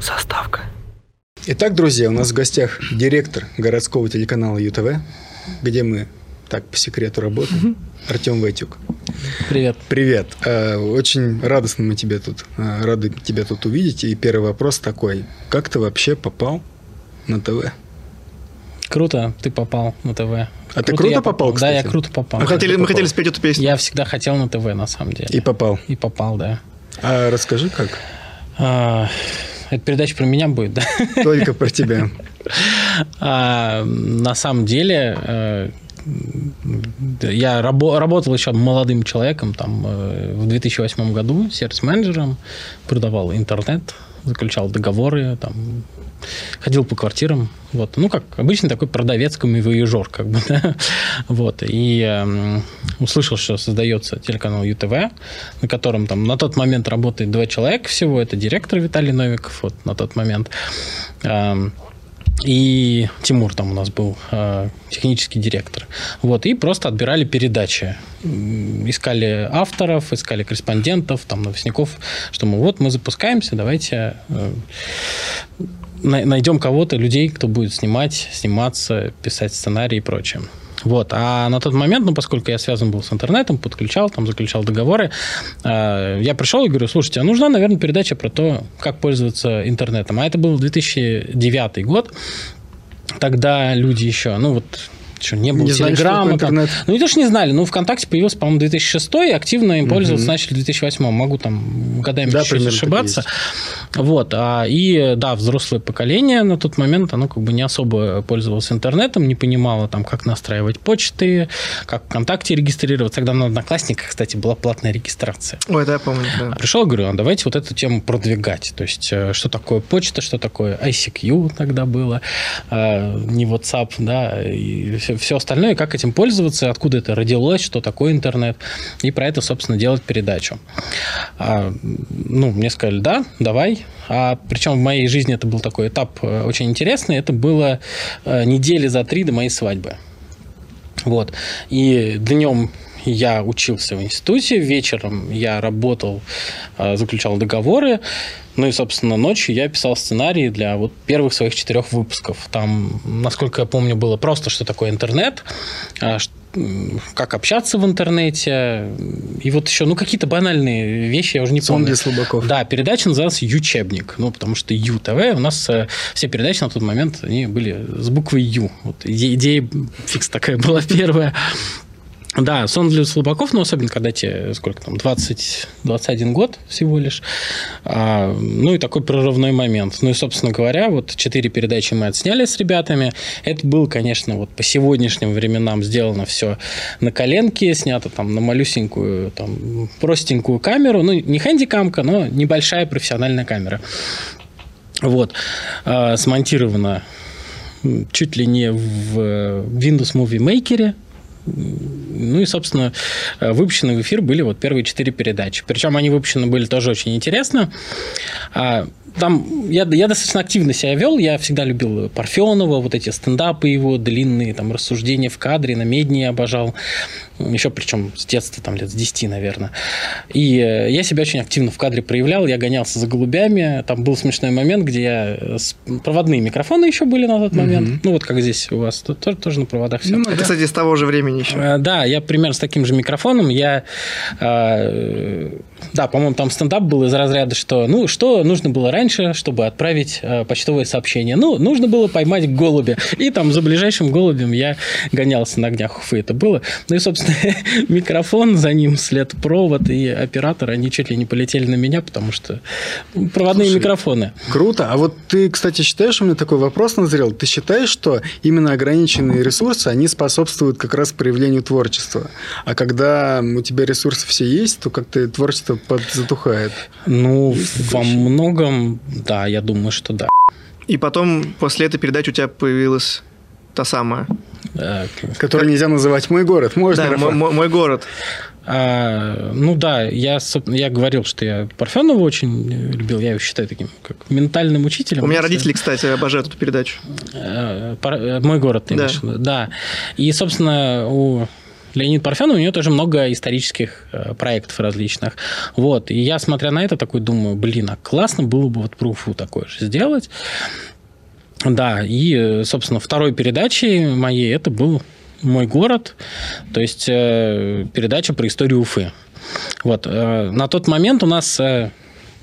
Заставка. Итак, друзья, у нас в гостях директор городского телеканала ЮТВ, где мы так по секрету работаем, Артем Войтюк. Привет. Привет. Э, Очень радостно мы тебя тут, э, рады тебя тут увидеть. И первый вопрос такой. Как ты вообще попал на ТВ? Круто, ты попал на ТВ. А ты круто попал, Да, я кстати? круто попал. Мы хотели, мы попал? хотели спеть эту песню. Я всегда хотел на ТВ, на самом деле. И попал. И попал, да. А расскажи, как? А, это передача про меня будет, да? Только про тебя. А, на самом деле, э, я рабо- работал еще молодым человеком там э, в 2008 году сервис-менеджером, продавал интернет, заключал договоры, там, ходил по квартирам. Вот. Ну, как обычный такой продавец, камевояжер, как бы, да? Вот. И эм, услышал, что создается телеканал ЮТВ, на котором там на тот момент работает два человека всего. Это директор Виталий Новиков, вот на тот момент. Эм, и Тимур там у нас был э, технический директор. Вот, и просто отбирали передачи. Искали авторов, искали корреспондентов, там, новостников, что мы вот мы запускаемся, давайте э, на- найдем кого-то, людей, кто будет снимать, сниматься, писать сценарий и прочее. Вот. А на тот момент, ну, поскольку я связан был с интернетом, подключал, там, заключал договоры, э, я пришел и говорю, слушайте, а нужна, наверное, передача про то, как пользоваться интернетом. А это был 2009 год. Тогда люди еще, ну, вот что, не было Не знали, телеграмма. такое там. Ну, не то, что не знали. Ну, ВКонтакте появился, по-моему, 2006 и активно им пользоваться начали в 2008. Могу там годами Да, и ошибаться. Вот. А, и, да, взрослое поколение на тот момент, оно как бы не особо пользовалось интернетом, не понимало, там, как настраивать почты, как ВКонтакте регистрироваться. Тогда на Одноклассниках, кстати, была платная регистрация. Ой, да, я помню, да. А Пришел, говорю, а давайте вот эту тему продвигать. То есть, э, что такое почта, что такое ICQ тогда было, э, не WhatsApp, да, и все, остальное, как этим пользоваться, откуда это родилось, что такое интернет. И про это, собственно, делать передачу. А, ну, мне сказали, да, давай. А причем в моей жизни это был такой этап э, очень интересный. Это было э, недели за три до моей свадьбы. Вот. И днем я учился в институте, вечером я работал, э, заключал договоры, ну и, собственно, ночью я писал сценарии для вот первых своих четырех выпусков. Там, насколько я помню, было просто, что такое интернет, а, как общаться в интернете, и вот еще, ну, какие-то банальные вещи, я уже не Сон помню. для слабаков. Да, передача называлась «Ючебник», ну, потому что ЮТВ, у нас э, все передачи на тот момент, они были с буквой Ю. Вот иде- идея фикс такая была первая. Да, сон для слабаков, но особенно когда тебе, сколько там, 20, 21 год всего лишь. А, ну и такой прорывной момент. Ну и, собственно говоря, вот четыре передачи мы отсняли с ребятами. Это было, конечно, вот по сегодняшним временам сделано все на коленке, снято там на малюсенькую, там, простенькую камеру. Ну, не хэндикамка, но небольшая профессиональная камера. Вот. А, смонтировано чуть ли не в Windows Movie Maker. Ну и, собственно, э, выпущены в эфир были вот первые четыре передачи. Причем они выпущены были тоже очень интересно. А, Там я, я достаточно активно себя вел, я всегда любил Парфенова, вот эти стендапы его, длинные там рассуждения в кадре, на медне я обожал. Еще причем с детства, там лет с 10, наверное. И э, я себя очень активно в кадре проявлял, я гонялся за голубями. Там был смешной момент, где я... с- Проводные микрофоны еще были на тот момент. Ну, вот как здесь у вас, тут тоже, тоже на проводах все. Ну, Это, кстати, с того же времени еще. Э, Да, я примерно с таким же микрофоном. Я, э, да, по-моему, там стендап был из разряда, что, ну, что нужно было раньше, чтобы отправить э, почтовое сообщение? Ну, нужно было поймать голубя. И там за ближайшим голубем я гонялся на огнях Уфы. Это было. Ну и, собственно, микрофон, за ним след провод и оператор, они чуть ли не полетели на меня, потому что проводные Слушай, микрофоны. Круто. А вот ты, кстати, считаешь, у меня такой вопрос назрел, ты считаешь, что именно ограниченные ресурсы, они способствуют как раз проявлению творчества? А когда у тебя ресурсы все есть, то как-то творчество подзатухает. Ну, Есть во многом, да, я думаю, что да. И потом, после этой передачи у тебя появилась та самая. Который нельзя называть «Мой город». Можно, Да, Рафа? мо- мо- мой город. А, ну да, я, я говорил, что я Парфенова очень любил, я его считаю таким как ментальным учителем. У меня родители, кстати, обожают эту передачу. Э, Пар- э, Мой город, ты Да. имеешь в виду? Да. И, собственно, у Леонид Парфенов, у нее тоже много исторических э, проектов различных. Вот. И я, смотря на это, такой думаю, блин, а классно было бы вот про Уфу такое же сделать. Да, и, собственно, второй передачей моей это был мой город, то есть э, передача про историю Уфы. Вот. Э, на тот момент у нас, э,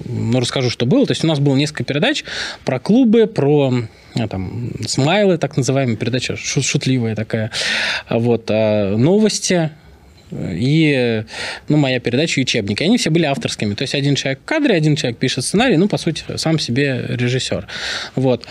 ну, расскажу, что было, то есть у нас было несколько передач про клубы, про э, там, смайлы, так называемая передача, шутливая такая, вот, э, новости, и ну, моя передача «Учебник». И они все были авторскими. То есть один человек в кадре, один человек пишет сценарий, ну, по сути, сам себе режиссер. Вот.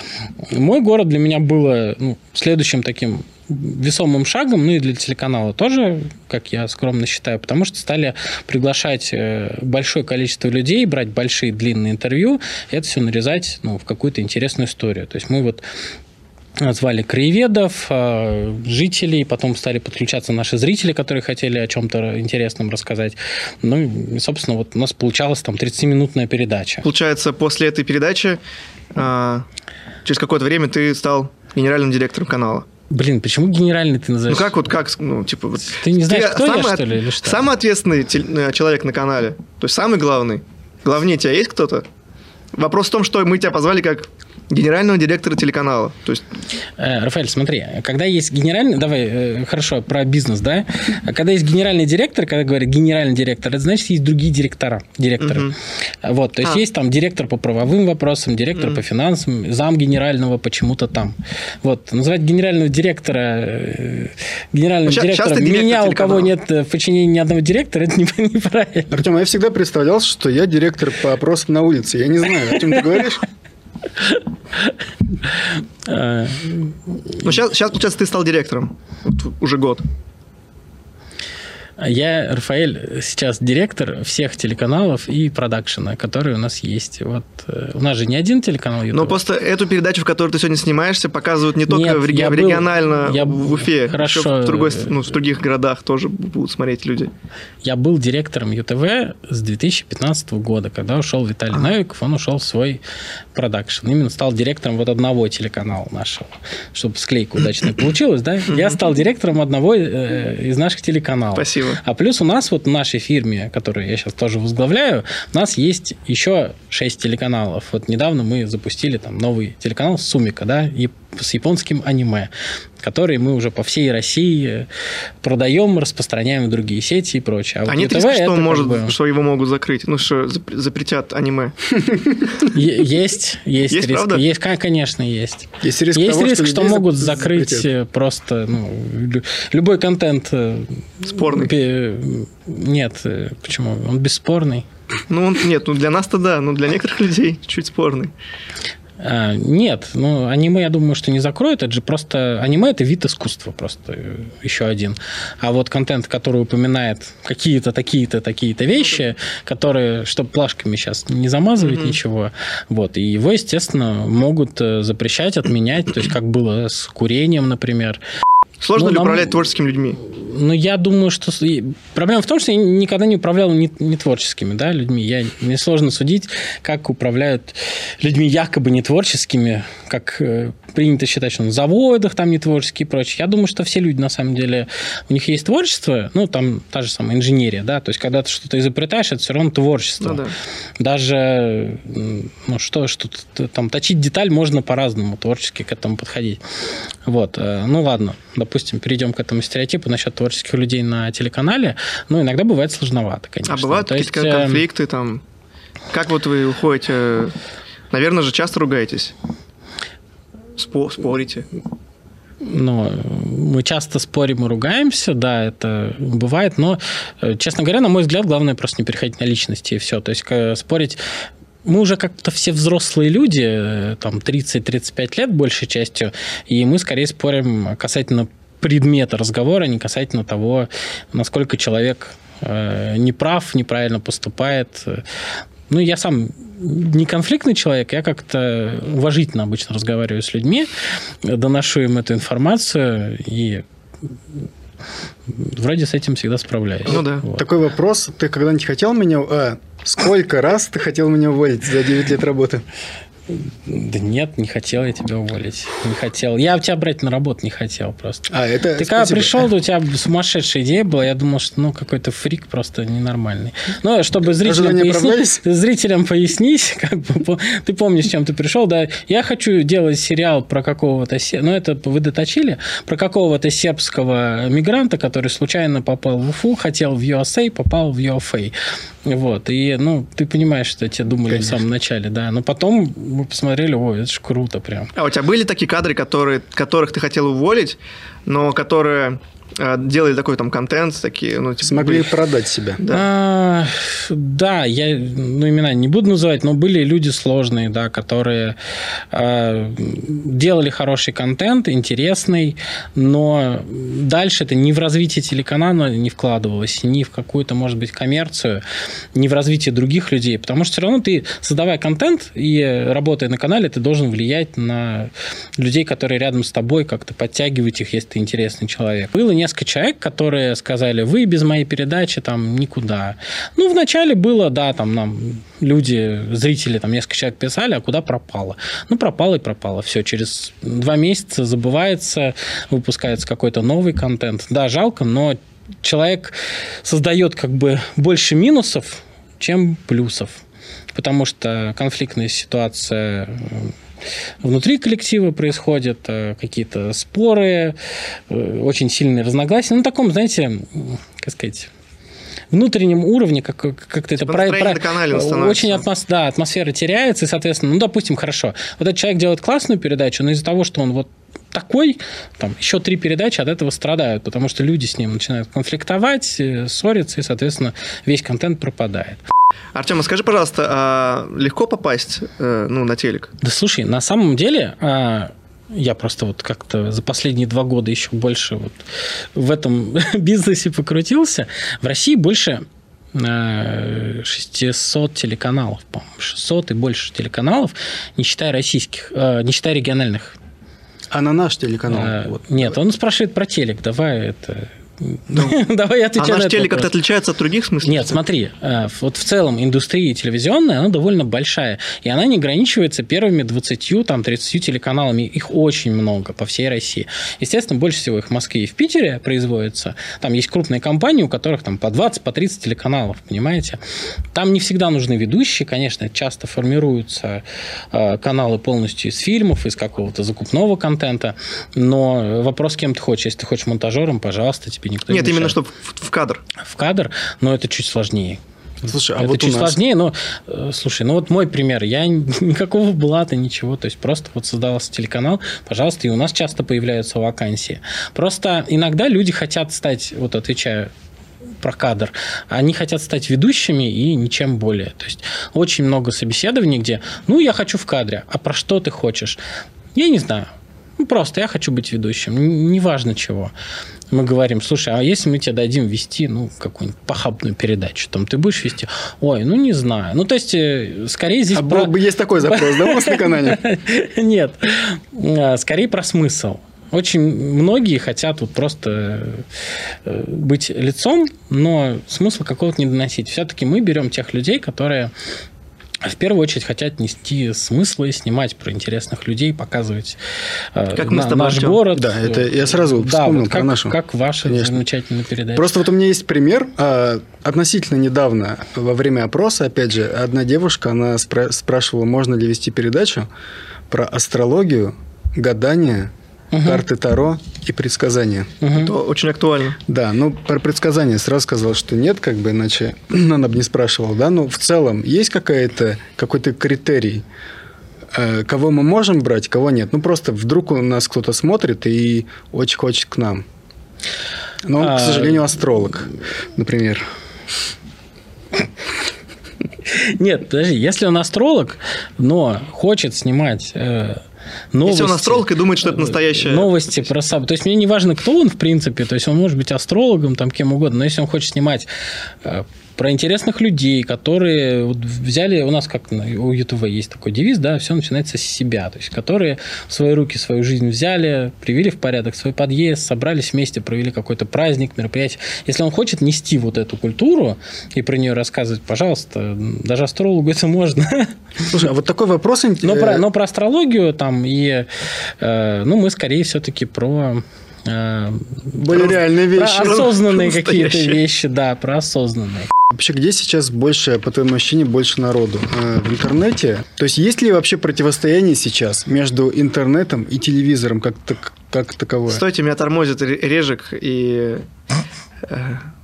Мой город для меня было ну, следующим таким весомым шагом, ну и для телеканала тоже, как я скромно считаю, потому что стали приглашать э, большое количество людей, брать большие длинные интервью, и это все нарезать ну, в какую-то интересную историю. То есть мы вот звали краеведов, э, жителей, потом стали подключаться наши зрители, которые хотели о чем-то интересном рассказать. Ну, и, собственно, вот у нас получалась там 30-минутная передача. Получается, после этой передачи а, через какое-то время ты стал генеральным директором канала. Блин, почему генеральный ты называешь? Ну как вот, как, ну типа вот... Ты не знаешь, кто самый, я, что ли, или что? Самый ответственный э, человек на канале, то есть самый главный. Главнее тебя есть кто-то? Вопрос в том, что мы тебя позвали как генерального директора телеканала. То есть... Э, Рафаэль, смотри, когда есть генеральный... Давай, э, хорошо, про бизнес, да? А когда есть генеральный директор, когда говорят генеральный директор, это значит, есть другие директора, директоры. Угу. Вот, то есть а. есть там директор по правовым вопросам, директор угу. по финансам, зам генерального почему-то там. Вот, называть генерального директора э, генерального сейчас, директора меня, у кого нет в подчинении ни одного директора, это неправильно. Артем, я всегда представлял, что я директор по опросам на улице. Я не знаю, о чем ты говоришь. Ну, сейчас, сейчас, получается, ты стал директором. Уже год. Я, Рафаэль, сейчас директор всех телеканалов и продакшена, которые у нас есть. Вот э, у нас же не один телеканал YouTube. Но просто эту передачу, в которой ты сегодня снимаешься, показывают не только Нет, в, реги- я регионально я... в Уфе, Хорошо. еще в, другой, ну, в других городах тоже будут смотреть люди. Я был директором ЮТВ с 2015 года, когда ушел Виталий а. Новиков, он ушел в свой продакшн. Именно стал директором вот одного телеканала нашего, чтобы склейка удачно получилась, да? Я стал директором одного э, из наших телеканалов. Спасибо. Спасибо. А плюс у нас вот в нашей фирме, которую я сейчас тоже возглавляю, у нас есть еще 6 телеканалов. Вот недавно мы запустили там новый телеканал Сумика, да, и с японским аниме, который мы уже по всей России продаем, распространяем в другие сети и прочее. А, вот нет риска, что, может, бы... что его могут закрыть? Ну, что запретят аниме? Есть, есть есть риск. Правда? Есть, конечно, есть. Есть риск, есть того, риск что, что могут закрыть запретят. просто ну, любой контент. Э, Спорный. Нет, э, почему? Он бесспорный. Ну, он, нет, ну для нас-то да, но для некоторых людей чуть спорный. А, нет, ну аниме, я думаю, что не закроют. Это же просто аниме это вид искусства просто э, еще один. А вот контент, который упоминает какие-то такие-то такие-то вещи, которые, чтобы плашками сейчас не замазывать mm-hmm. ничего, вот и его, естественно, могут э, запрещать, отменять, то есть как было с курением, например. Сложно ну, ли нам... управлять творческими людьми? Ну, я думаю, что... Проблема в том, что я никогда не управлял не, не творческими да, людьми. Я, мне сложно судить, как управляют людьми якобы не творческими, как э, принято считать, что на заводах там не творческие и прочее. Я думаю, что все люди, на самом деле, у них есть творчество, ну, там та же самая инженерия, да, то есть, когда ты что-то изобретаешь, это все равно творчество. Ну, да. Даже, ну, что, что там, точить деталь можно по-разному творчески к этому подходить. Вот, э, ну, ладно, допустим, перейдем к этому стереотипу насчет творческих людей на телеканале, ну, иногда бывает сложновато, конечно. А бывают какие-то есть... Э, конфликты там? Как вот вы уходите? Наверное же, часто ругаетесь? Спо спорите? Ну, мы часто спорим и ругаемся, да, это бывает, но, э, честно говоря, на мой взгляд, главное просто не переходить на личности и все. То есть спорить мы уже как-то все взрослые люди, э, там 30-35 лет большей частью, и мы скорее спорим касательно предмета разговора, не касательно того, насколько человек э, неправ, неправильно поступает. Ну, я сам не конфликтный человек, я как-то уважительно обычно разговариваю с людьми, доношу им эту информацию и вроде с этим всегда справляюсь. Ну да. Вот. Такой вопрос. Ты когда-нибудь хотел меня... А, сколько раз ты хотел меня уволить за 9 лет работы? Да нет, не хотел я тебя уволить. Не хотел. Я тебя брать на работу не хотел просто. А, это Ты когда спасибо. пришел, у тебя сумасшедшая идея была. Я думал, что ну какой-то фрик просто ненормальный. Но чтобы зрителям пояснить, зрителям пояснить, как бы, ты помнишь, чем ты пришел, да? Я хочу делать сериал про какого-то, ну это вы доточили, про какого-то сербского мигранта, который случайно попал в Уфу, хотел в USA, попал в UFA. Вот, и, ну, ты понимаешь, что тебе думали в Конечно. самом начале, да. Но потом мы посмотрели, ой, это ж круто прям. А у тебя были такие кадры, которые, которых ты хотел уволить, но которые делали такой там контент, такие, ну, типа, Смогли были- продать себя. А, да, я ну, имена не буду называть, но были люди сложные, да, которые а, делали хороший контент, интересный, но дальше это ни в развитие телеканала не вкладывалось, ни в какую-то, может быть, коммерцию, ни в развитие других людей, потому что все равно ты, создавая контент и работая на канале, ты должен влиять на людей, которые рядом с тобой, как-то подтягивать их, если ты интересный человек. Было несколько человек, которые сказали, вы без моей передачи там никуда. Ну, вначале было, да, там нам люди, зрители, там несколько человек писали, а куда пропало? Ну, пропало и пропало. Все, через два месяца забывается, выпускается какой-то новый контент. Да, жалко, но человек создает как бы больше минусов, чем плюсов. Потому что конфликтная ситуация внутри коллектива происходят, э, какие-то споры, э, очень сильные разногласия. На таком, знаете, как сказать, внутреннем уровне, как, как-то это Типа настроение на канале становится. очень атмос- да, атмосфера теряется, и, соответственно, ну, допустим, хорошо, вот этот человек делает классную передачу, но из-за того, что он вот такой, там, еще три передачи от этого страдают, потому что люди с ним начинают конфликтовать, э, ссориться, и, соответственно, весь контент пропадает. Артем, а скажи, пожалуйста, а легко попасть э, ну, на телек? Да слушай, на самом деле, а, я просто вот как-то за последние два года еще больше вот в этом бизнесе покрутился. В России больше э, 600 телеканалов, по-моему, 600 и больше телеканалов, не считая российских, э, не считая региональных. А на наш телеканал? Э, вот. Нет, он спрашивает про телек. Давай это... Давай я А отвечаю на наш телек как-то отличается от других, в смысле? Нет, смотри, э, вот в целом индустрия телевизионная, она довольно большая, и она не ограничивается первыми 20, там, 30 телеканалами, их очень много по всей России. Естественно, больше всего их в Москве и в Питере производится, там есть крупные компании, у которых там по 20, по 30 телеканалов, понимаете? Там не всегда нужны ведущие, конечно, часто формируются э, каналы полностью из фильмов, из какого-то закупного контента, но вопрос, кем ты хочешь, если ты хочешь монтажером, пожалуйста, тебе никто не Нет, именно мешает что в, в кадр. в кадр, но это чуть сложнее. Слушай, а это вот у чуть нас... сложнее, но э, слушай, ну вот мой пример. Я никакого блата, ничего. То есть просто вот создался телеканал, пожалуйста, и у нас часто появляются вакансии. Просто иногда люди хотят стать, вот отвечаю про кадр, они хотят стать ведущими и ничем более. То есть очень много собеседований, где, ну, я хочу в кадре, а про что ты хочешь? Я не знаю. Ну, просто я хочу быть ведущим, неважно чего. Мы говорим, слушай, а если мы тебе дадим вести, ну, какую-нибудь похабную передачу, там ты будешь вести? Ой, ну, не знаю. Ну, то есть, э, скорее здесь... А про- был бы есть такой запрос, да, у вас на канале? Нет, А, скорее про смысл. Очень многие хотят вот просто э, быть лицом, но смысл какого-то не доносить. Все-таки мы берем тех людей, которые в первую очередь хотят нести смыслы, снимать про интересных людей, показывать э, Как мы с на- тобой, наш Артём. город. Да, это я сразу Да, вспомнил вот про как, нашу. как ваша Конечно. замечательная передача. Просто вот у меня есть пример. а, Относительно недавно, во время опроса, опять же, одна девушка, она спра- спрашивала, можно ли вести передачу про астрологию, гадание, Мгм. карты Таро и предсказания. Мгм. Это очень актуально. Да, ну про предсказания сразу сказал, что нет, как бы иначе она бы не спрашивала, да. Но в целом есть какая-то какой-то критерий, э, кого мы можем брать, кого нет. Ну просто вдруг у нас кто-то смотрит и очень хочет к нам. Но он, А, к сожалению, астролог, например. Нет, подожди, если он астролог, но хочет снимать э, новости... Если он астролог и думает, что это настоящее... Новости про события. То есть мне не важно, кто он, в принципе. То есть он может быть астрологом, там кем угодно. Но если он хочет снимать э, про интересных людей, которые вот взяли, у нас как у ЮТВ есть такой девиз, да, все начинается с себя, то есть которые в свои руки свою жизнь взяли, привели в порядок свой подъезд, собрались вместе, провели какой-то праздник, мероприятие. Если он хочет нести вот эту культуру и про нее рассказывать, пожалуйста, даже астрологу это можно. Слушай, а вот такой вопрос... Но про, но про астрологию там и... Э, ну, мы скорее все-таки про э, более реальные вещи. Про осознанные какие-то вещи, да, про осознанные. Вообще, где сейчас больше, по твоему ощущению, больше народу? Э, в интернете? То есть, есть ли вообще противостояние сейчас между интернетом и телевизором как, так, как таковое? Стойте, меня тормозит Режик и...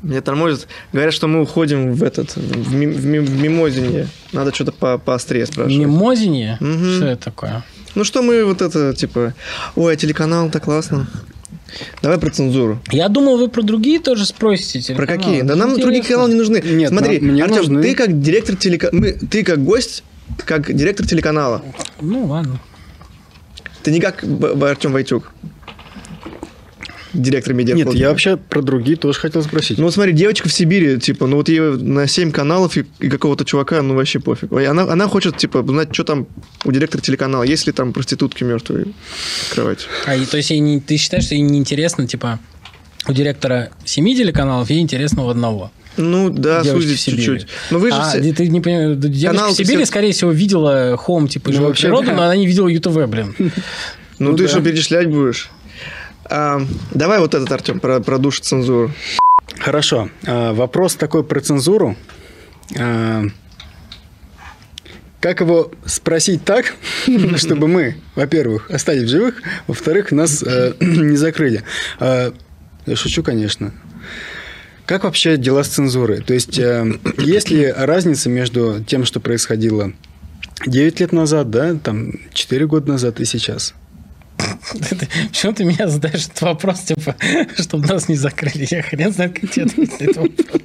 Меня тормозит. Говорят, что мы уходим в этот, в, ми, в, ми, в мимозине. Надо что-то по, поострее спрашивать. Мимозине? Угу. Что это такое? Ну что мы вот это, типа, ой, а телеканал-то классно. Давай про цензуру. Я думал, вы про другие тоже спросите. Про какие? Да нам другие каналы не нужны. Нет, Смотри, мне Артем, нужны. ты как директор телеканала, ты как гость, как директор телеканала. Ну, ладно. Ты не как Артем Войтюк директор медиа. Нет, я вообще про другие тоже хотел спросить. Ну, вот смотри, девочка в Сибири, типа, ну вот ей на 7 каналов и, и какого-то чувака, ну вообще пофиг. Она, она хочет, типа, знать, что там у директора телеканала, есть ли там проститутки мертвые в кровати. А, и, то есть ей не, ты считаешь, что ей неинтересно, типа, у директора семи телеканалов, ей интересно у одного? Ну да, сузить чуть-чуть. Но вы же а, все... ты не понимаешь, девочка Канал в Сибири, все... скорее всего, видела Home, типа, ну, вообще, природу, да. но она не видела ЮТВ, блин. Ну, ну ты да. что, перечислять будешь? А, давай вот этот, Артем, про, про душ цензуру. Хорошо. А, вопрос такой про цензуру. А, как его спросить так, чтобы мы, во-первых, остались в живых, во-вторых, нас э, не закрыли? Э, я шучу, конечно. Как вообще дела с цензурой? То есть, э, есть ли разница между тем, что происходило 9 лет назад, да, там, 4 года назад и сейчас? Почему ты меня задаешь этот вопрос, типа, чтобы нас не закрыли? Я хрен знает, как тебе ответить на этот вопрос.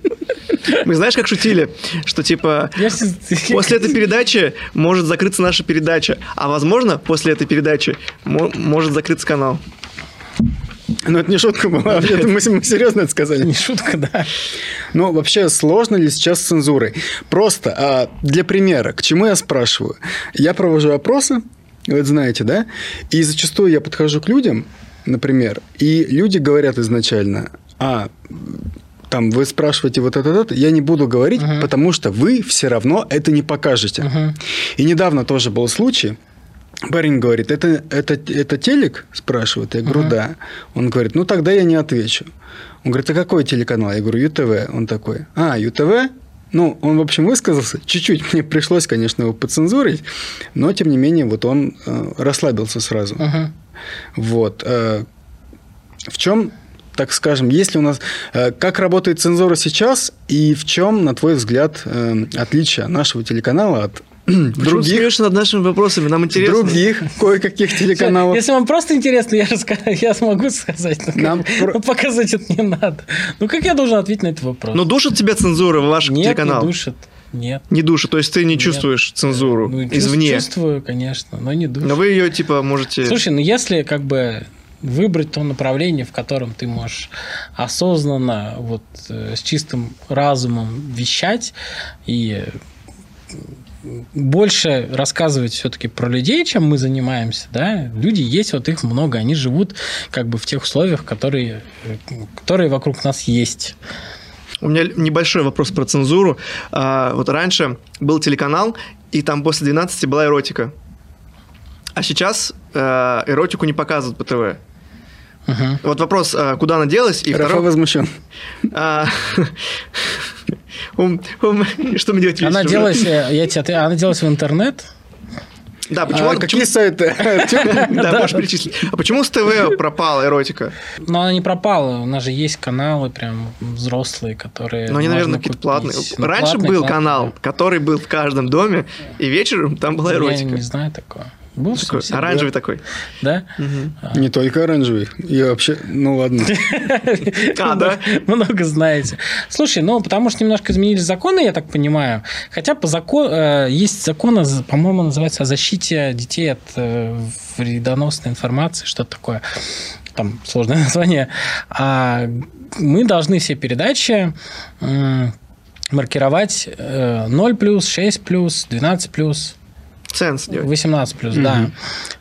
Мы знаешь, как шутили, что типа после этой передачи может закрыться наша передача, а возможно после этой передачи может закрыться канал. Ну, это не шутка была, это мы, мы серьезно это сказали. Не шутка, да. Ну, вообще, сложно ли сейчас с цензурой? Просто а, для примера, к чему я спрашиваю? Я провожу опросы, вы это знаете, да? И зачастую я подхожу к людям, например, и люди говорят изначально, а, там, вы спрашиваете вот это, это, я не буду говорить, uh-huh. потому что вы все равно это не покажете. Uh-huh. И недавно тоже был случай, Парень говорит, это, это, это телек? Спрашивает. Я говорю, uh-huh. да. Он говорит, ну тогда я не отвечу. Он говорит, а какой телеканал? Я говорю, ЮТВ. Он такой, а, ЮТВ? Ну, он, в общем, высказался. Чуть-чуть мне пришлось, конечно, его поцензурить, но, тем не менее, вот он э, расслабился сразу. Uh-huh. Вот. Э, в чем, так скажем, если у нас... Э, как работает цензура сейчас и в чем, на твой взгляд, э, отличие нашего телеканала от других... смеешься над нашими вопросами? Нам интересно. Других кое-каких телеканалов. Если вам просто интересно, я, расскажу, я смогу сказать. Но Нам как, про... показать это не надо. Ну, как я должен ответить на этот вопрос? Ну, душит тебя цензура в ваш Нет, телеканал? не душит. Нет. Не душит, то есть ты не Нет. чувствуешь цензуру ну, извне? Чувствую, конечно, но не душит. Но вы ее, типа, можете... Слушай, ну если как бы выбрать то направление, в котором ты можешь осознанно, вот э, с чистым разумом вещать и больше рассказывать все-таки про людей, чем мы занимаемся, да, люди есть, вот их много, они живут как бы в тех условиях, которые, которые вокруг нас есть. У меня небольшой вопрос про цензуру. А, вот раньше был телеканал, и там после 12 была эротика. А сейчас э, эротику не показывают по ТВ. Угу. Вот вопрос, а, куда она делась? И Рафа второй... возмущен. А, что мне делать? Она делалась, я тебе, она делалась в интернет? Да, почему? А, какие сайты? Да, можешь перечислить. А почему с ТВ пропала эротика? Ну, она не пропала. У нас же есть каналы прям взрослые, которые Ну, они, наверное, какие-то платные. Ну, Раньше был канал, который был в каждом доме, и вечером там была эротика. Я не знаю такого. Был такой, оранжевый да. такой. Да? Угу. А. Не только оранжевый. И вообще, ну ладно. А, да? Много знаете. Слушай, ну потому что немножко изменились законы, я так понимаю. Хотя по закону э, есть закон, по-моему, называется о защите детей от э, вредоносной информации, что-то такое. Там сложное название. А мы должны все передачи маркировать э, 0 плюс, 6 плюс, 12 плюс. Ценс делать. 18 плюс, да.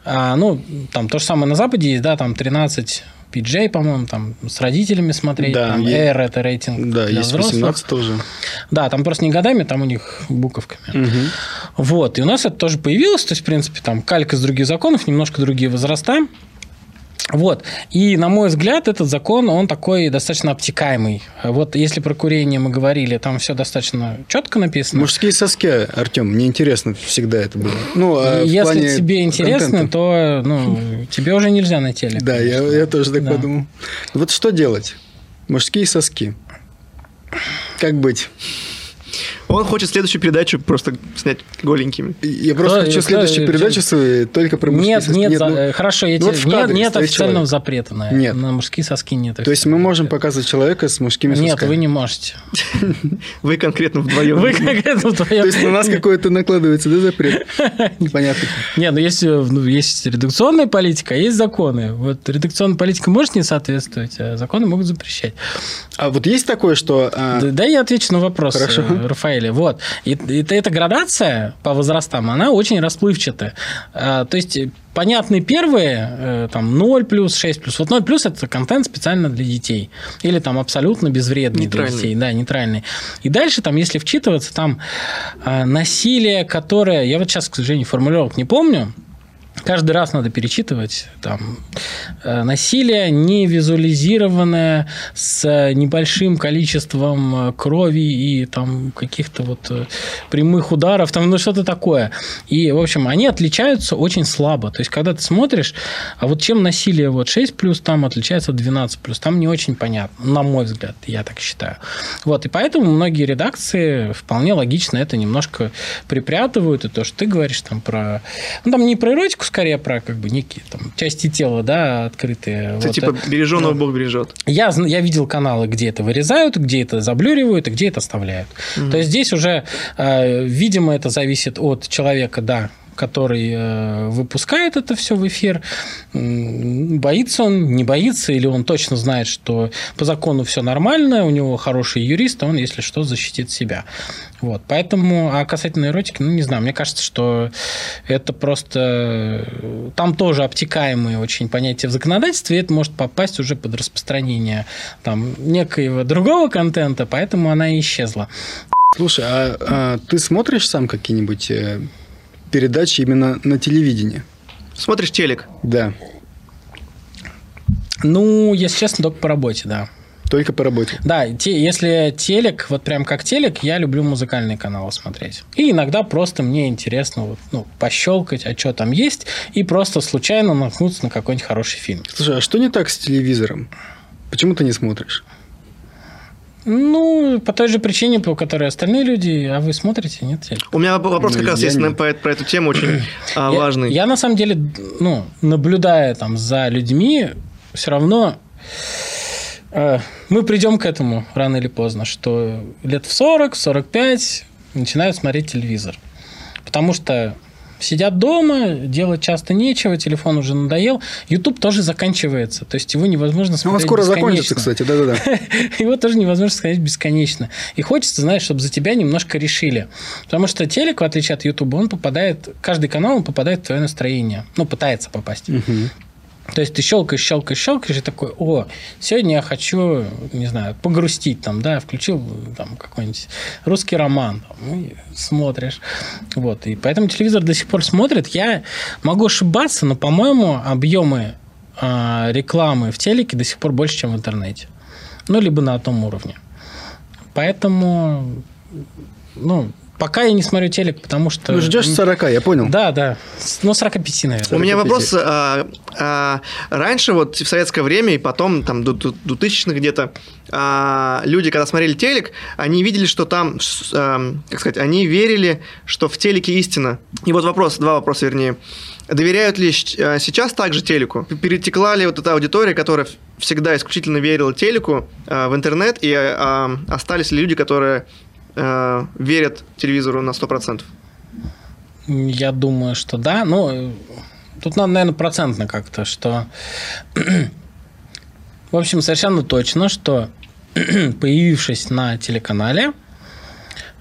А, ну, там то же самое на Западе есть, да, там 13 PJ, по-моему, там с родителями смотреть, Да, там е- R это рейтинг Да, для есть взрослых. 18 тоже. Да, там просто не годами, там у них буковками. Мгм. Вот, и у нас это тоже появилось, то есть, в принципе, там калька из других законов, немножко другие возраста. Вот. И, на мой взгляд, этот закон, он такой достаточно обтекаемый. Вот если про курение мы говорили, там все достаточно четко написано. Мужские соски, Артем, мне интересно всегда это было. Ну, а Если плане тебе интересно, контента. то ну, тебе уже нельзя на теле. Да, я, я тоже так Да. подумал. Вот что делать? Мужские соски. Как быть? Он хочет следующую передачу просто снять голенькими. Я просто Кто- хочу следующую чем- передачу свою только про мужские Нет, соски. нет, за- ну, э, хорошо, я ну тебе- нет, нет официального человек. запрета на, Нет. на мужские соски нет. То есть мы можем запрета. показывать человека с мужскими сосками? Нет, вы не можете. Вы конкретно вдвоем. Вы конкретно вдвоем. То есть на нас какой-то накладывается, да, запрет? Непонятно. Нет, ну есть, э, ну, есть редакционная политика, а есть законы. Вот редакционная политика может не соответствовать, а законы могут запрещать. А вот есть такое, что... а, Да, дай я отвечу на вопрос Хорошо. Рафаэля. Вот. И, и эта- эта градация по возрастам, она очень расплывчатая. А, то есть, понятны первые, э, там, 0 плюс, 6 плюс. Вот 0 плюс – это контент специально для детей. Или там абсолютно безвредный для детей. Да, нейтральный. И дальше, там, если вчитываться, там э, насилие, которое... Я вот сейчас, к сожалению, формулировок не помню. Каждый раз надо перечитывать. Там, э, насилие не визуализированное с небольшим количеством э, крови и там каких-то вот э, прямых ударов, там, ну что-то такое. И, в общем, они отличаются очень слабо. То есть, когда ты смотришь, а вот чем насилие вот 6 плюс там отличается от 12 плюс, там не очень понятно, на мой взгляд, я так считаю. Вот, и поэтому многие редакции вполне логично это немножко припрятывают, и то, что ты говоришь там про... Ну, там не про эротику, скорее про как бы некие там части тела, да, открытые. Это Вот, типа береженого ну, Бог бережет. я, я видел каналы, где это вырезают, где это заблюривают, и где это оставляют. То есть здесь уже, э, видимо, это зависит от человека, да, который э, выпускает это все в эфир, боится он, не боится, или он точно знает, что по закону все нормально, у него хороший юрист, он, если что, защитит себя. Вот, поэтому, а касательно эротики, ну, не знаю, мне кажется, что это просто... э, Там тоже обтекаемые очень понятия в законодательстве, и это может попасть уже под распространение там некоего другого контента, поэтому она и исчезла. Слушай, а, а ты смотришь сам какие-нибудь э, передачи именно на телевидении? Смотришь телек. Да, Ну, если честно, только по работе, да. только по работе. Да, те, если телек, вот прям как телек, я люблю музыкальные каналы смотреть. И иногда просто мне интересно вот, ну, пощелкать, а что там есть, и просто случайно наткнуться на какой-нибудь хороший фильм. Слушай, а что не так с телевизором? Почему ты не смотришь? Ну, по той же причине, по которой остальные люди, а вы смотрите, нет? У меня вопрос Ну, как раз я есть не- про, про эту тему очень а, Я- важный. Я, на самом деле, ну, наблюдая там за людьми, все равно э, мы придем к этому рано или поздно, что лет в 40, 45 начинают смотреть телевизор. Потому что сидят дома, делать часто нечего, телефон уже надоел. YouTube тоже заканчивается. То есть его невозможно Ну, смотреть он скоро бесконечно. закончится, кстати, да-да-да. Его тоже невозможно сказать бесконечно. И хочется, знаешь, чтобы за тебя немножко решили. Потому что телек, в отличие от Ютуба, он попадает, каждый канал он попадает в твое настроение. Ну, пытается попасть. Мгм. То есть ты щелкаешь, щелкаешь, щелкаешь, и такой, о, сегодня я хочу, не знаю, погрустить там, да, включил там какой-нибудь русский роман, там, и смотришь. Вот, и поэтому телевизор до сих пор смотрит. Я могу ошибаться, но, по-моему, объемы а, рекламы в телеке до сих пор больше, чем в интернете. Ну, либо на том уровне. Поэтому, ну, пока я не смотрю телек, потому что... Ну, ждешь 40, я понял. Да, да. Ну, 45, наверное. У меня 45. вопрос. а, а, раньше, вот в советское время и потом, там, до до 2000-х где-то, а, люди, когда смотрели телек, они видели, что там, а, как сказать, они верили, что в телеке истина. И вот вопрос, два вопроса, вернее. Доверяют ли а, сейчас также телеку? Перетекла ли вот эта аудитория, которая всегда исключительно верила телеку а, в интернет, и а, остались ли люди, которые а, верят телевизору на 100%? Я думаю, что да. Ну, э, тут надо, наверное, процентно как-то, что... В общем, совершенно точно, что появившись на телеканале,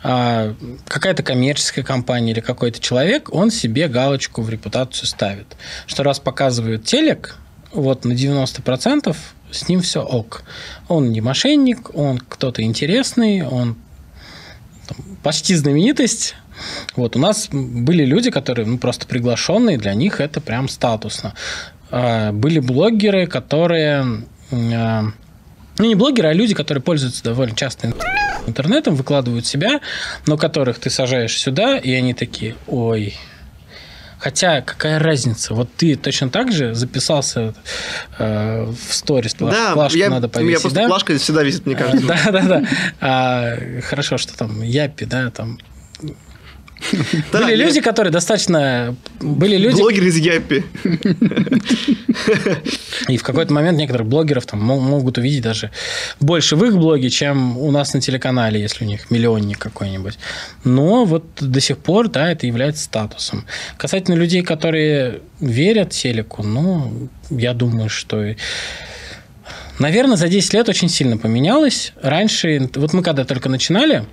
а, какая-то коммерческая компания или какой-то человек, он себе галочку в репутацию ставит. Что раз показывают телек, вот на 90% с ним все ок. Он не мошенник, он кто-то интересный, он там, почти знаменитость. Вот у нас были люди, которые ну, просто приглашенные, для них это прям статусно. А, были блогеры, которые а, ну, не блогеры, а люди, которые пользуются довольно часто интернетом, выкладывают себя, но которых ты сажаешь сюда, и они такие, ой, Хотя какая разница? Вот ты точно так же записался э, в сторис, да, плашку я, надо повесить, я просто да? плашка всегда висит, мне кажется. Да, да, да. А, хорошо, что там Япи, да, там были люди, которые достаточно... Были люди... Блогеры из Япи. И в какой-то момент некоторых блогеров там могут увидеть даже больше в их блоге, чем у нас на телеканале, если у них миллионник какой-нибудь. Но вот до сих пор, да, это является статусом. Касательно людей, которые верят телеку, ну, я думаю, что... Наверное, за 10 лет очень сильно поменялось. Раньше, вот мы когда только начинали,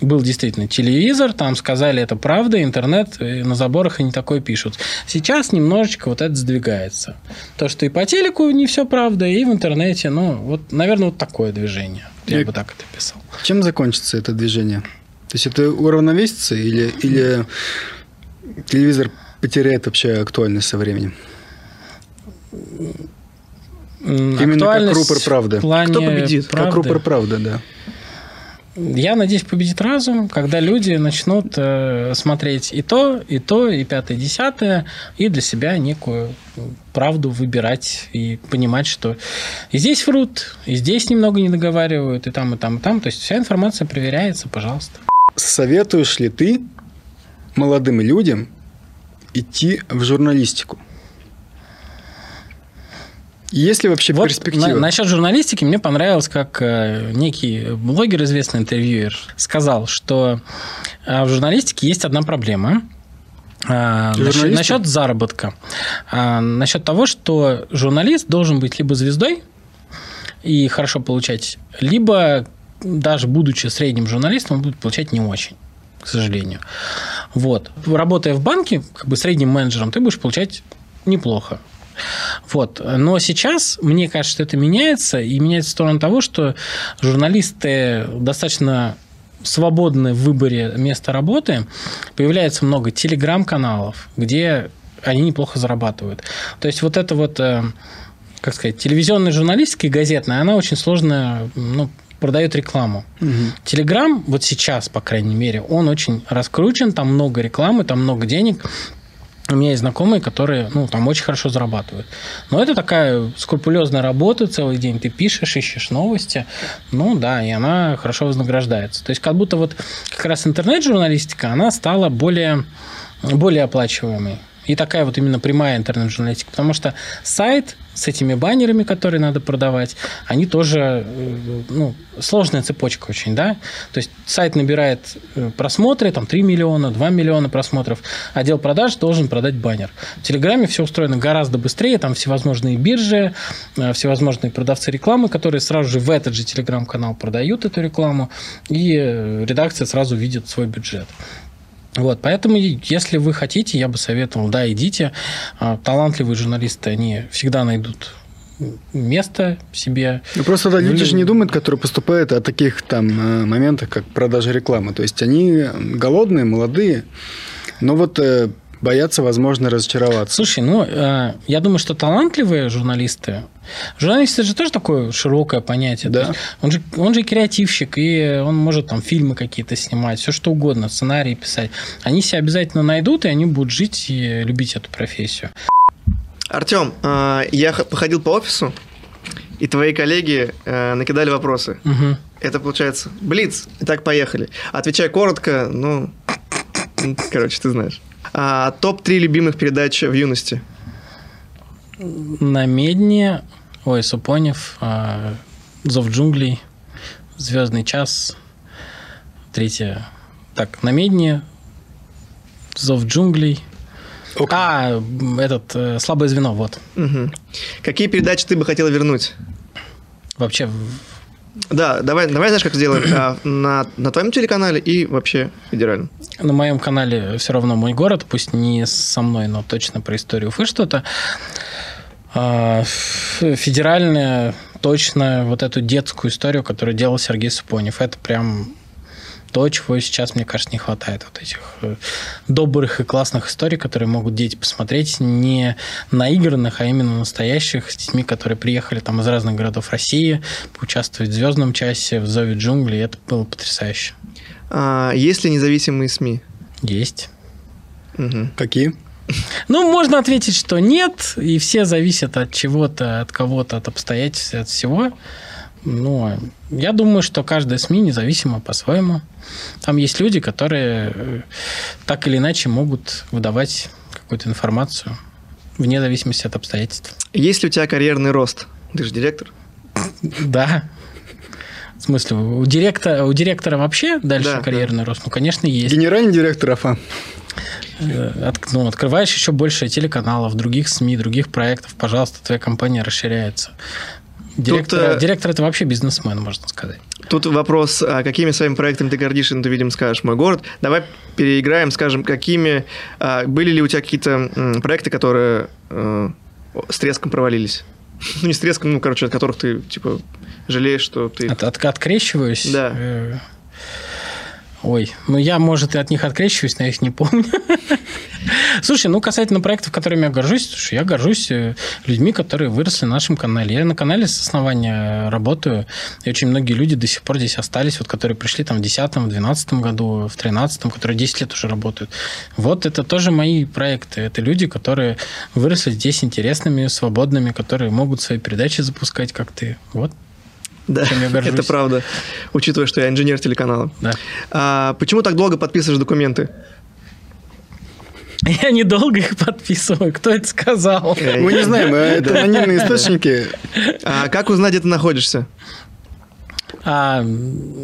был действительно телевизор, там сказали, это правда, интернет, на заборах они такое пишут. Сейчас немножечко вот это сдвигается. То, что и по телеку не все правда, и в интернете, ну, вот, наверное, вот такое движение. Я и бы так это писал. Чем закончится это движение? То есть это уравновесится или, или телевизор потеряет вообще актуальность со временем? Именно как рупор правды. Кто победит? Правды? Как рупор правды, да. Я надеюсь, победит разум, когда люди начнут э, смотреть и то, и то, и пятое, и десятое, и для себя некую правду выбирать и понимать, что и здесь врут, и здесь немного не договаривают, и там, и там, и там. То есть вся информация проверяется, пожалуйста. Советуешь ли ты молодым людям идти в журналистику? Есть ли вообще вот перспектива? На, насчет журналистики мне понравилось, как э, некий блогер, известный интервьюер, сказал, что э, в журналистике есть одна проблема. Э, насчет, насчет заработка. Э, насчет того, что журналист должен быть либо звездой и хорошо получать, либо даже будучи средним журналистом, он будет получать не очень к сожалению. Вот. Работая в банке, как бы средним менеджером, ты будешь получать неплохо. Вот. Но сейчас, мне кажется, что это меняется, и меняется в сторону того, что журналисты достаточно свободны в выборе места работы, появляется много телеграм-каналов, где они неплохо зарабатывают. То есть вот это вот, э, как сказать, телевизионная журналистика и газетная, она очень сложная, ну, продает рекламу. Угу. Телеграм, вот сейчас, по крайней мере, он очень раскручен, там много рекламы, там много денег, у меня есть знакомые, которые, ну, там очень хорошо зарабатывают. Но это такая скрупулезная работа, целый день ты пишешь, ищешь новости. Ну, да, и она хорошо вознаграждается. То есть, как будто вот как раз интернет-журналистика, она стала более, более оплачиваемой. И такая вот именно прямая интернет-журналистика. Потому что сайт с этими баннерами, которые надо продавать, они тоже, э, ну, сложная цепочка очень, да. То есть сайт набирает э, просмотры, там 3 миллиона, 2 миллиона просмотров, отдел продаж должен продать баннер. В Телеграме все устроено гораздо быстрее, там всевозможные биржи, э, всевозможные продавцы рекламы, которые сразу же в этот же Телеграм-канал продают эту рекламу, и редакция сразу видит свой бюджет. Вот, поэтому, если вы хотите, я бы советовал, да, идите. А, талантливые журналисты, они всегда найдут место себе. Ну, просто да, люди же не думают, которые поступают о таких там э, моментах, как продажа рекламы. То есть они голодные, молодые, но вот э, боятся, возможно, разочароваться. Слушай, ну, э, я думаю, что талантливые журналисты, журналист это же тоже такое широкое понятие. Да. Он же, он же креативщик, и он может там фильмы какие-то снимать, все что угодно, сценарии писать. Они себя обязательно найдут, и они будут жить и любить эту профессию. Артем, э, я походил по офису, и твои коллеги э, накидали вопросы. Угу. Это получается Блиц. Итак, поехали. Отвечай коротко, ну, короче, ты знаешь. А, Топ-3 любимых передач в юности? На Медне, ой, Супонев, а, Зов джунглей, Звездный час, третье. Так, на Медне, Зов джунглей, Okay. А, этот э, слабое звено, вот. Угу. Какие передачи ты бы хотел вернуть? Вообще Да, давай, давай знаешь, как сделаем? А, на, на твоем телеканале и вообще федеральном. На моем канале все равно мой город, пусть не со мной, но точно про историю Уфы что-то. А, Федеральная, точно вот эту детскую историю, которую делал Сергей Супонев. Это прям то, чего сейчас, мне кажется, не хватает. Вот этих э, добрых и классных историй, которые могут дети посмотреть не наигранных, а именно настоящих, с детьми, которые приехали там из разных городов России, поучаствовать в «Звездном часе», в «Зове джунглей». Это было потрясающе. А, есть ли независимые СМИ? Есть. Мгм. Какие? Ну, можно ответить, что нет, и все зависят от чего-то, от кого-то, от обстоятельств, от всего. Но я думаю, что каждая СМИ независима по-своему. Там есть люди, которые э, так или иначе могут выдавать какую-то информацию вне зависимости от обстоятельств. Есть ли у тебя карьерный рост? Ты же директор. Да. В смысле, у директора, у директора вообще дальше Да, карьерный рост? Ну, конечно, есть. Генеральный директор АФА. Э, от- ну, открываешь еще больше телеканалов, других СМИ, других проектов, пожалуйста, твоя компания расширяется. Директор, э, директор это вообще бизнесмен, можно сказать. Тут вопрос, а какими своими проектами ты гордишься, ну, ты, видимо, скажешь «Мой город». Давай переиграем, скажем, какими... а, были ли у тебя какие-то м, проекты, которые э, с треском провалились? Ну, не с треском, ну, короче, от которых ты, типа, жалеешь, что ты... От, от- открещиваюсь. Да. Э, Ой, ну я, может, и от них открещиваюсь, но я их не помню. Слушай, ну касательно проектов, которыми я горжусь, слушай, я горжусь э, людьми, которые выросли на нашем канале. Я на канале с основания работаю, и очень многие люди до сих пор здесь остались, вот которые пришли там в 2010, в 2012 году, в 2013, которые 10 лет уже работают. Вот это тоже мои проекты. Это люди, которые выросли здесь интересными, свободными, которые могут свои передачи запускать, как ты. Вот, Да, чем я горжусь. это правда, учитывая, что я инженер телеканала. да. А, почему так долго подписываешь документы? Я недолго их подписываю. Кто это сказал? Мы не знаем, э, это анонимные источники. А, как узнать, где ты находишься? А,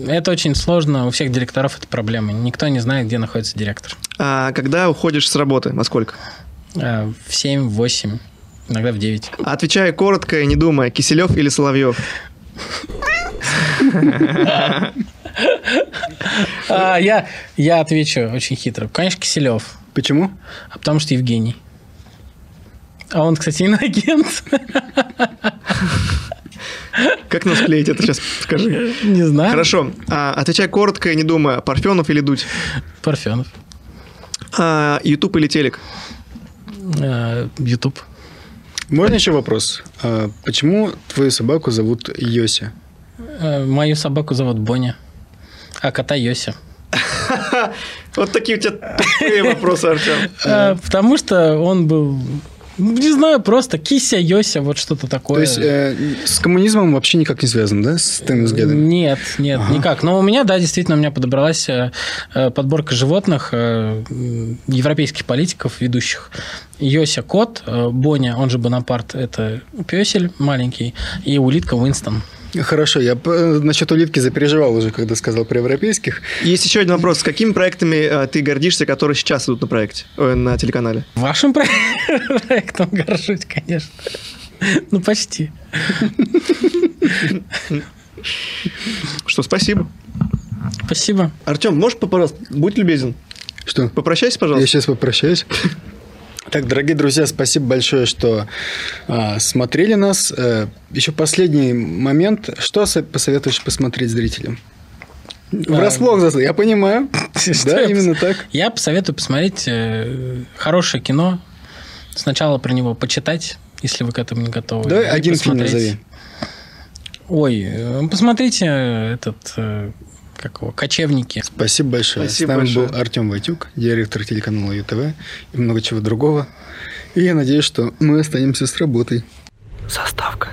это очень сложно. У всех директоров это проблема. Никто не знает, где находится директор. А, когда уходишь с работы? Во сколько? А, в 7, в 8, иногда в 9. Отвечая коротко и не думая, Киселев или Соловьев? А, я, я отвечу очень хитро. Конечно, Киселев. Почему? А потому что Евгений. А он, кстати, иноагент. Как нам склеить это сейчас? Скажи. Не знаю. Хорошо. А, отвечай коротко и не думая, Парфенов или Дудь? Парфенов. А, Ютуб или телек? А, Ютуб. Можно еще вопрос? А, Почему твою собаку зовут Йося? А, Мою собаку зовут Боня. А кота Йося. Вот такие у тебя вопросы, Артем. А, Потому что он был, не знаю, просто кися, Йося, вот что-то такое. То есть э, с коммунизмом вообще никак не связан, да, с твоими взглядами? Нет, нет, никак. Но у меня, да, действительно, у меня подобралась э, э, подборка животных э, европейских политиков, ведущих. Йося кот, э, Боня, он же Бонапарт, это песель маленький, и улитка Уинстон. Хорошо, я п- насчет улитки запереживал уже, когда сказал про европейских. Есть еще один вопрос. С какими проектами э, ты гордишься, которые сейчас идут на проекте, ой, на телеканале? Вашим про- проектом горжусь, конечно. Ну, почти. Что, спасибо. Спасибо. Артем, можешь, пожалуйста, будь любезен, Что? попрощайся, Я пожалуйста. сейчас попрощаюсь. Так, дорогие друзья, спасибо большое, что а, смотрели нас. Э, еще последний момент. Что со- посоветуешь посмотреть зрителям? Врасплох застал, я понимаю. Да, я именно так. Я посоветую посмотреть э, хорошее кино. Сначала про него почитать, если вы к этому не готовы. Давай один фильм назови. Ой, э, посмотрите этот, э, как его, «Кочевники». Спасибо большое. Спасибо С нами большое. был Артем Войтюк, директор телеканала ЮТВ и много чего другого. И я надеюсь, что мы останемся с работой. Заставка.